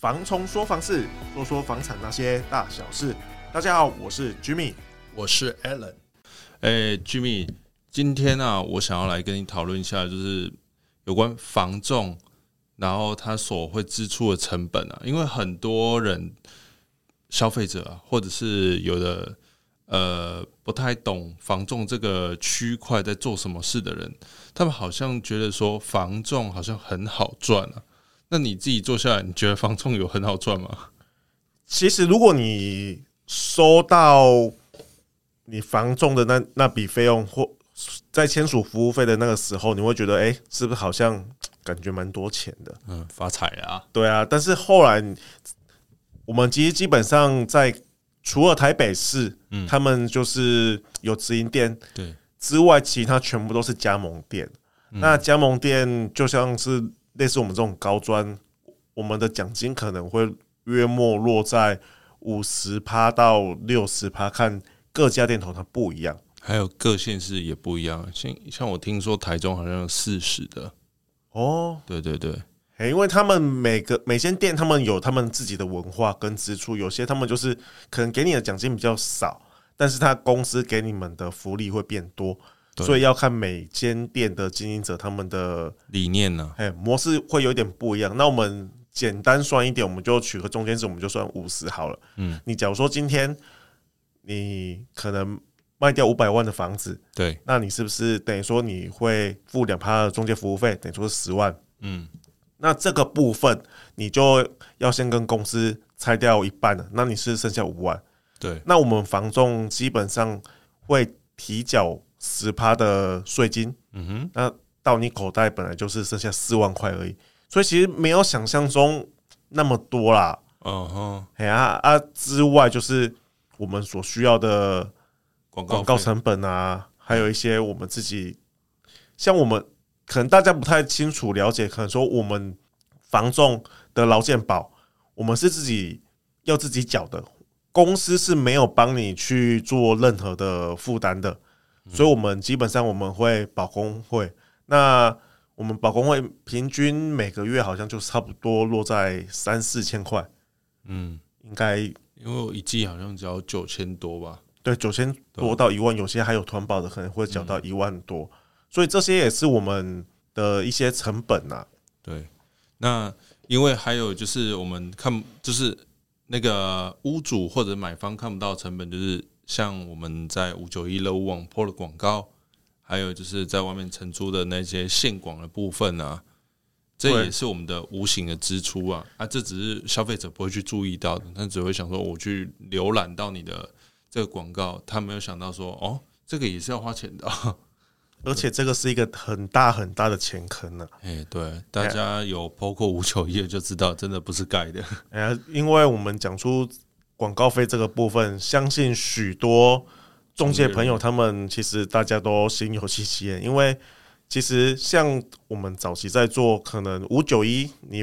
房冲说房事，说说房产那些大小事。大家好，我是 Jimmy，我是 Alan。哎，Jimmy，今天啊，我想要来跟你讨论一下，就是有关房仲，然后他所会支出的成本啊，因为很多人消费者啊，或者是有的。呃，不太懂房仲这个区块在做什么事的人，他们好像觉得说房仲好像很好赚啊。那你自己做下来，你觉得房仲有很好赚吗？其实，如果你收到你房仲的那那笔费用，或在签署服务费的那个时候，你会觉得，哎、欸，是不是好像感觉蛮多钱的？嗯，发财啊！对啊，但是后来我们其实基本上在。除了台北市，嗯，他们就是有直营店，对之外，其他全部都是加盟店。那加盟店就像是类似我们这种高专，我们的奖金可能会约莫落在五十趴到六十趴，看各家店头它不一样，还有各县市也不一样。像像我听说台中好像有四十的，哦，对对对。因为他们每个每间店，他们有他们自己的文化跟支出，有些他们就是可能给你的奖金比较少，但是他公司给你们的福利会变多，所以要看每间店的经营者他们的理念呢，哎，模式会有点不一样。那我们简单算一点，我们就取个中间值，我们就算五十好了。嗯，你假如说今天你可能卖掉五百万的房子，对，那你是不是等于说你会付两趴的中介服务费，等于说是十万？嗯。那这个部分你就要先跟公司拆掉一半了，那你是剩下五万。对，那我们房仲基本上会提缴十趴的税金。嗯哼，那到你口袋本来就是剩下四万块而已，所以其实没有想象中那么多啦。嗯哼，哎呀啊之外，就是我们所需要的广告广告成本啊，还有一些我们自己像我们。可能大家不太清楚了解，可能说我们房仲的劳健保，我们是自己要自己缴的，公司是没有帮你去做任何的负担的，所以我们基本上我们会保工会，那我们保工会平均每个月好像就差不多落在三四千块，嗯，应该因为我一季好像只要九千多吧，对，九千多到一万，有些还有团保的可能会缴到一万多。所以这些也是我们的一些成本呐。对，那因为还有就是我们看，就是那个屋主或者买方看不到成本，就是像我们在五九一乐屋网 PO 的广告，还有就是在外面承租的那些线广的部分啊，这也是我们的无形的支出啊。啊，这只是消费者不会去注意到的，他只会想说我去浏览到你的这个广告，他没有想到说哦，这个也是要花钱的。而且这个是一个很大很大的钱坑呢。哎，对，大家有包括五九一就知道，真的不是盖的。哎呀，因为我们讲出广告费这个部分，相信许多中介朋友他们其实大家都心有戚戚焉。因为其实像我们早期在做，可能五九一你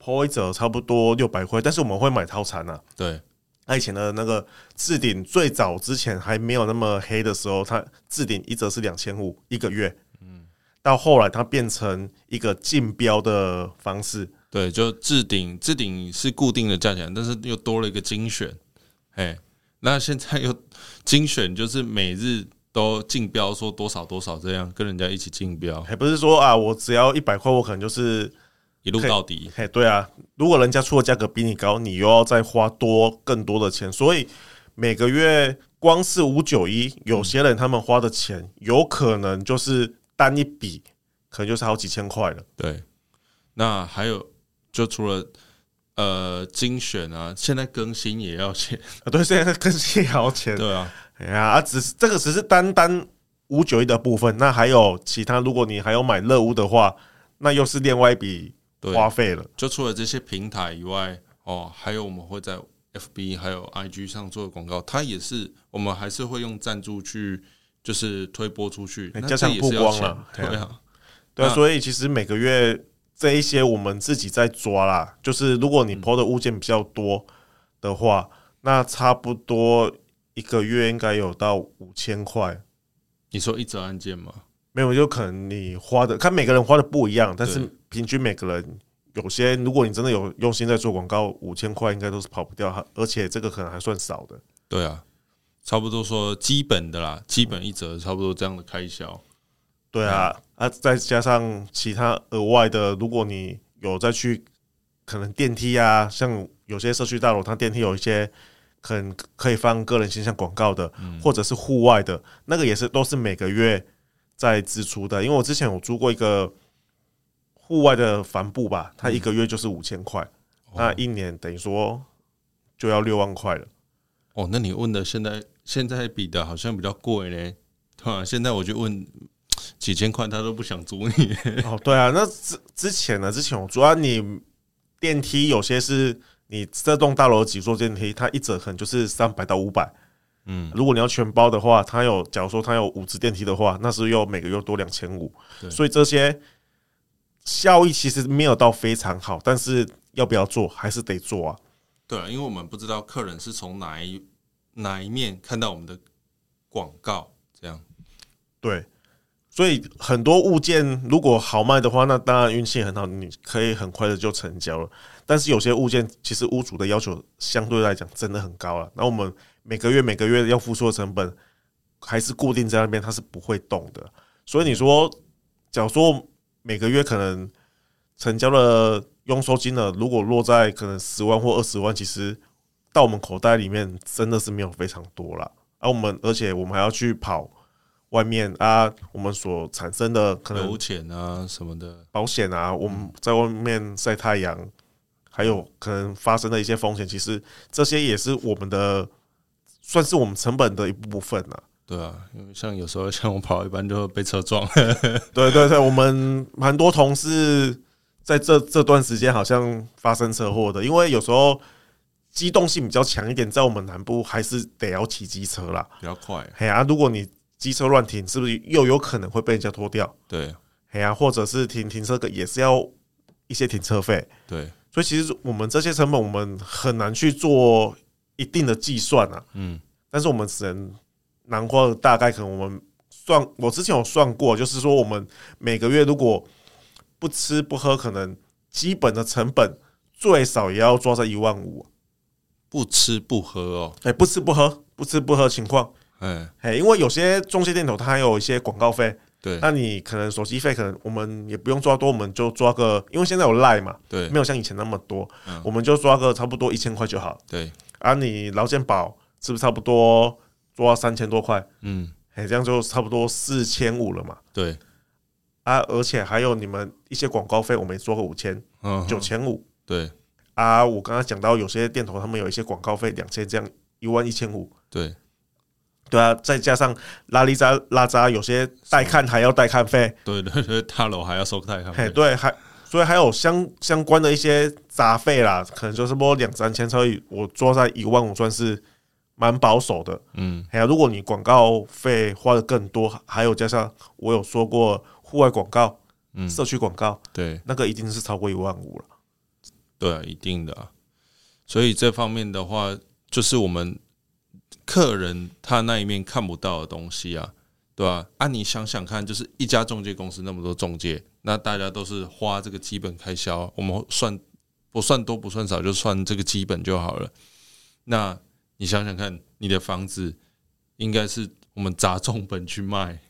PO 一折差不多六百块，但是我们会买套餐啊。对。他以前的那个置顶最早之前还没有那么黑的时候，它置顶一折是两千五一个月，嗯，到后来它变成一个竞标的方式，对，就置顶置顶是固定的价钱，但是又多了一个精选，哎，那现在又精选就是每日都竞标，说多少多少这样跟人家一起竞标，还不是说啊，我只要一百块，我可能就是。一路到底，嘿，对啊，如果人家出的价格比你高，你又要再花多更多的钱，所以每个月光是五九一，有些人他们花的钱有可能就是单一笔，可能就是好几千块了。对，那还有就除了呃精选啊，现在更新也要钱。啊，对，现在更新也要钱，对啊，哎呀，啊，只是这个只是单单五九一的部分，那还有其他，如果你还要买乐屋的话，那又是另外一笔。花费了，就除了这些平台以外，哦，还有我们会在 FB 还有 IG 上做广告，它也是我们还是会用赞助去，就是推播出去，加上曝光了，对啊，对啊，所以其实每个月这一些我们自己在抓啦，就是如果你 PO 的物件比较多的话，那差不多一个月应该有到五千块。你说一则案件吗？没有，就可能你花的，看每个人花的不一样，但是平均每个人有些如果你真的有用心在做广告，五千块应该都是跑不掉，而且这个可能还算少的。对啊，差不多说基本的啦，基本一折差不多这样的开销。对啊，啊，再加上其他额外的，如果你有再去，可能电梯啊，像有些社区大楼，它电梯有一些可能可以放个人形象广告的，或者是户外的，那个也是都是每个月在支出的。因为我之前有租过一个户外的帆布吧，它一个月就是五千块，那一年等于说就要六万块了。哦，那你问的现在现在比的好像比较贵呢，对吧？现在我就问。几千块他都不想租你 哦，对啊，那之之前呢？之前我主要你电梯有些是你这栋大楼几座电梯，它一折可能就是三百到五百。嗯，如果你要全包的话，它有假如说它有五只电梯的话，那是又每个月多两千五。所以这些效益其实没有到非常好，但是要不要做还是得做啊。对啊，因为我们不知道客人是从哪一哪一面看到我们的广告，这样对。所以很多物件如果好卖的话，那当然运气很好，你可以很快的就成交了。但是有些物件其实屋主的要求相对来讲真的很高了。那我们每个月每个月要付出的成本还是固定在那边，它是不会动的。所以你说，假如说每个月可能成交的佣收金额，如果落在可能十万或二十万，其实到我们口袋里面真的是没有非常多了。而我们而且我们还要去跑。外面啊，我们所产生的可能油钱啊什么的保险啊，我们在外面晒太阳，还有可能发生的一些风险，其实这些也是我们的，算是我们成本的一部分呐。对啊，因为像有时候像我跑一般就会被车撞。对对对，我们蛮多同事在这这段时间好像发生车祸的，因为有时候机动性比较强一点，在我们南部还是得要骑机车啦，比较快。嘿啊，如果你机车乱停，是不是又有可能会被人家拖掉？对，哎呀，或者是停停车个也是要一些停车费。对，所以其实我们这些成本，我们很难去做一定的计算啊。嗯，但是我们只能囊括大概，可能我们算，我之前有算过，就是说我们每个月如果不吃不喝，可能基本的成本最少也要抓在一万五。不吃不喝哦，哎，不吃不喝，不吃不喝情况。嗯，嘿，因为有些中介店头它还有一些广告费，对，那你可能手机费可能我们也不用抓多，我们就抓个，因为现在有赖嘛，对，没有像以前那么多，我们就抓个差不多一千块就好，对，啊，你劳健保是不是差不多抓三千多块？嗯，嘿，这样就差不多四千五了嘛，对，啊，而且还有你们一些广告费，我们也抓个五千，嗯，九千五，对，啊，我刚刚讲到有些店头他们有一些广告费两千，这样一万一千五，对。对啊，再加上拉力扎拉扎，有些带看还要带看费，对对对，大楼还要收带看费，对，还所以还有相相关的一些杂费啦，可能就是摸两三千，所以我做在一万五算是蛮保守的，嗯，还有如果你广告费花的更多，还有加上我有说过户外广告、嗯，社区广告，对，那个一定是超过一万五了，对啊，一定的，所以这方面的话，就是我们。客人他那一面看不到的东西啊，对吧？啊，你想想看，就是一家中介公司那么多中介，那大家都是花这个基本开销，我们算不算多不算少，就算这个基本就好了。那你想想看，你的房子应该是我们砸重本去卖，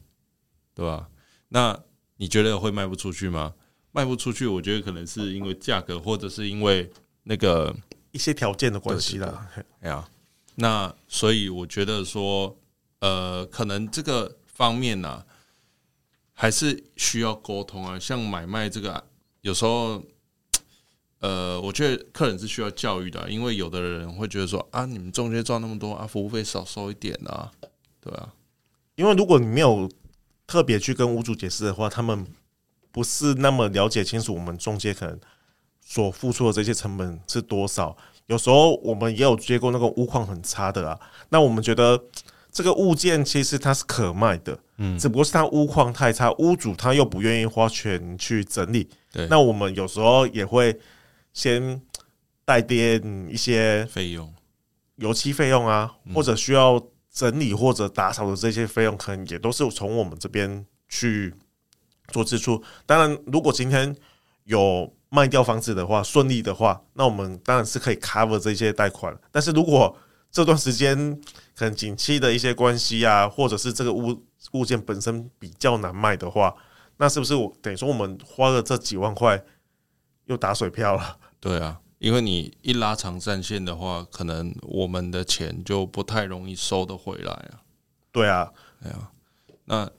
对吧？那你觉得会卖不出去吗？卖不出去，我觉得可能是因为价格，或者是因为那个一些条件的关系啦。哎呀。那所以我觉得说，呃，可能这个方面呢、还是需要沟通啊。像买卖这个，有时候，呃，我觉得客人是需要教育的，因为有的人会觉得说啊，你们中介赚那么多啊，服务费少收一点啊，对啊。因为如果你没有特别去跟屋主解释的话，他们不是那么了解清楚我们中介可能所付出的这些成本是多少。有时候我们也有接过那个屋况很差的啊，那我们觉得这个物件其实它是可卖的，嗯，只不过是它屋况太差，屋主他又不愿意花钱去整理，对，那我们有时候也会先带点一些费用，油漆费用啊，或者需要整理或者打扫的这些费用，可能也都是从我们这边去做支出。当然，如果今天有卖掉房子的话，顺利的话，那我们当然是可以 cover 这些贷款。但是如果这段时间可能景气的一些关系啊，或者是这个物物件本身比较难卖的话，那是不是我等于说我们花了这几万块又打水漂了？对啊，因为你一拉长战线的话，可能我们的钱就不太容易收得回来啊。对啊，对啊。那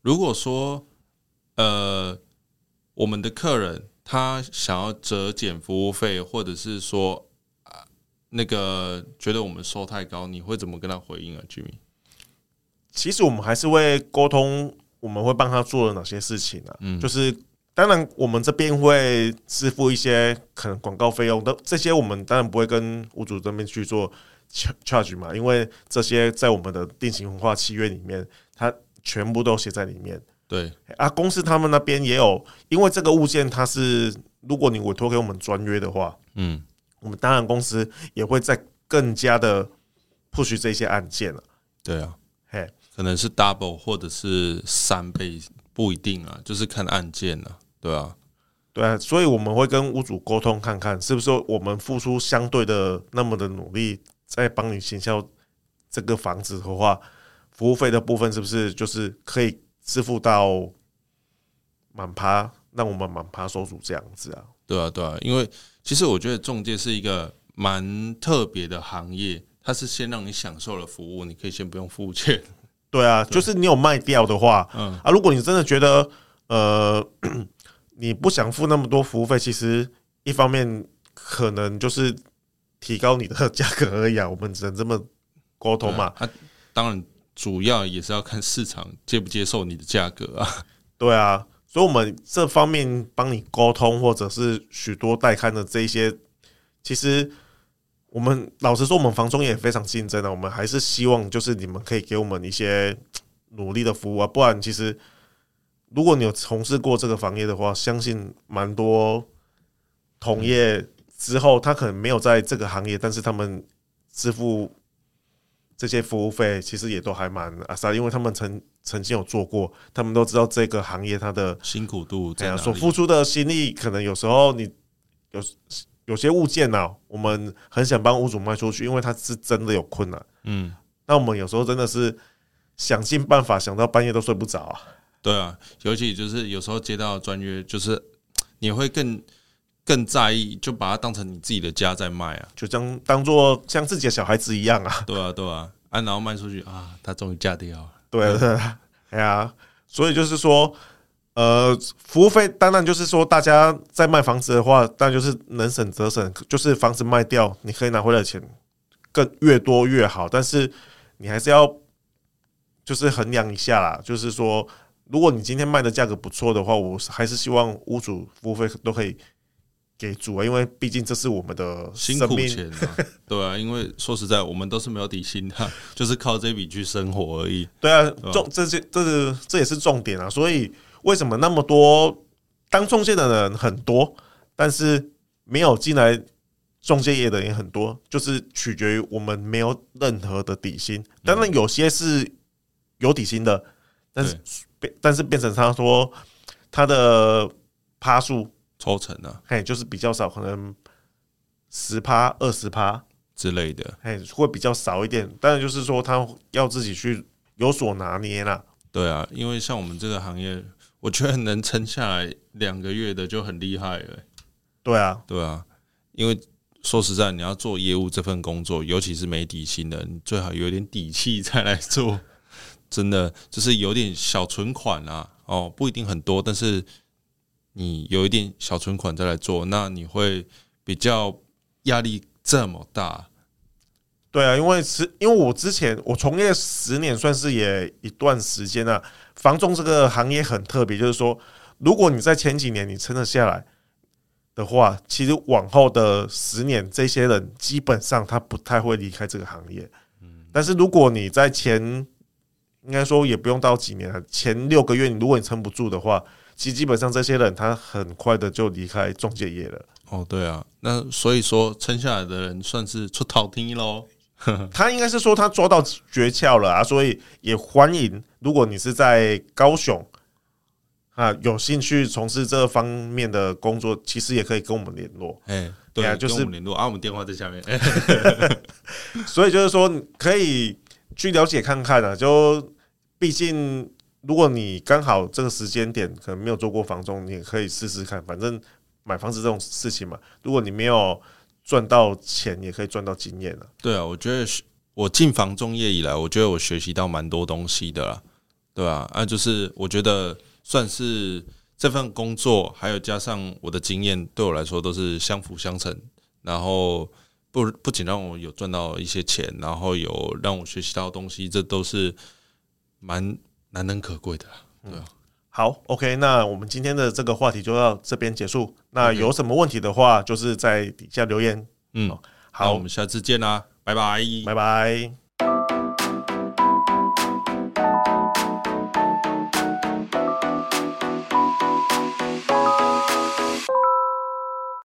如果说呃，我们的客人他想要折减服务费，或者是说啊，那个觉得我们收太高，你会怎么跟他回应啊，Jimmy？其实我们还是会沟通。我们会帮他做了哪些事情呢、啊？嗯，就是当然，我们这边会支付一些可能广告费用的，这些我们当然不会跟屋主这边去做 charge 嘛，因为这些在我们的定型文化契约里面，它全部都写在里面。对啊，公司他们那边也有，因为这个物件它是，如果你委托给我们专约的话，嗯，我们当然公司也会在更加的 push 这些案件了。对啊，嘿。可能是 double 或者是三倍，不一定啊，就是看案件了，对啊，对啊，所以我们会跟屋主沟通，看看是不是我们付出相对的那么的努力，在帮你行销这个房子的话，服务费的部分是不是就是可以支付到满趴，让我们满趴收足这样子啊？对啊，对啊，因为其实我觉得中介是一个蛮特别的行业，它是先让你享受了服务，你可以先不用付钱。对啊，就是你有卖掉的话，嗯啊，如果你真的觉得呃，你不想付那么多服务费，其实一方面可能就是提高你的 价格而已啊。我们只能这么沟通嘛。啊，当然主要也是要看市场接不接受你的价格啊。对啊，所以我们这方面帮你沟通，或者是许多带看的这一些，其实。我们老实说，我们房中也非常竞争的。我们还是希望，就是你们可以给我们一些努力的服务啊。不然，其实如果你有从事过这个行业的话，相信蛮多同业之后，他可能没有在这个行业，但是他们支付这些服务费，其实也都还蛮啊啥，因为他们曾曾经有做过，他们都知道这个行业它的辛苦度这样，所付出的心力，可能有时候你有。有些物件呢、啊，我们很想帮屋主卖出去，因为他是真的有困难。嗯，那我们有时候真的是想尽办法，想到半夜都睡不着啊。对啊，尤其就是有时候接到专约，就是你会更更在意，就把它当成你自己的家在卖啊，就将当做像自己的小孩子一样啊。对啊，对啊，啊，然后卖出去啊，他终于嫁掉了。对啊，对啊，哎呀，所以就是说。呃，服务费当然就是说，大家在卖房子的话，当然就是能省则省，就是房子卖掉，你可以拿回来的钱更越多越好。但是你还是要就是衡量一下啦，就是说，如果你今天卖的价格不错的话，我还是希望屋主服务费都可以给足啊，因为毕竟这是我们的辛苦钱啊。对啊，因为说实在，我们都是没有底薪的，就是靠这笔去生活而已。对啊，重这些这是这也是重点啊，所以。为什么那么多当中介的人很多，但是没有进来中介业的人也很多？就是取决于我们没有任何的底薪。当然有些是有底薪的，但是变但是变成他说他的趴数抽成呢，哎，就是比较少，可能十趴、二十趴之类的，哎，会比较少一点。当然就是说他要自己去有所拿捏啦。对啊，因为像我们这个行业。我觉得能撑下来两个月的就很厉害了。对啊，对啊，因为说实在，你要做业务这份工作，尤其是没底薪的，你最好有点底气再来做。真的，就是有点小存款啊，哦，不一定很多，但是你有一点小存款再来做，那你会比较压力这么大。对啊，因为是，因为我之前我从业十年，算是也一段时间了。房仲这个行业很特别，就是说，如果你在前几年你撑得下来的话，其实往后的十年，这些人基本上他不太会离开这个行业。嗯但是如果你在前，应该说也不用到几年了，前六个月，你如果你撑不住的话，其实基本上这些人他很快的就离开中介业了。哦，对啊，那所以说撑下来的人算是出头天喽。他应该是说他抓到诀窍了啊，所以也欢迎。如果你是在高雄，啊，有兴趣从事这方面的工作，其实也可以跟我们联络。哎，对啊，就是联络啊，我们电话在下面。所以就是说，可以去了解看看啊。就毕竟，如果你刚好这个时间点可能没有做过房仲，你也可以试试看。反正买房子这种事情嘛，如果你没有赚到钱，也可以赚到经验。对啊，我觉得我进房中业以来，我觉得我学习到蛮多东西的啦。对啊，啊，就是我觉得。算是这份工作，还有加上我的经验，对我来说都是相辅相成。然后不不仅让我有赚到一些钱，然后有让我学习到东西，这都是蛮难能可贵的。对啊，好，OK，那我们今天的这个话题就到这边结束。那有什么问题的话，就是在底下留言。嗯，好，我们下次见啦，拜拜，拜拜。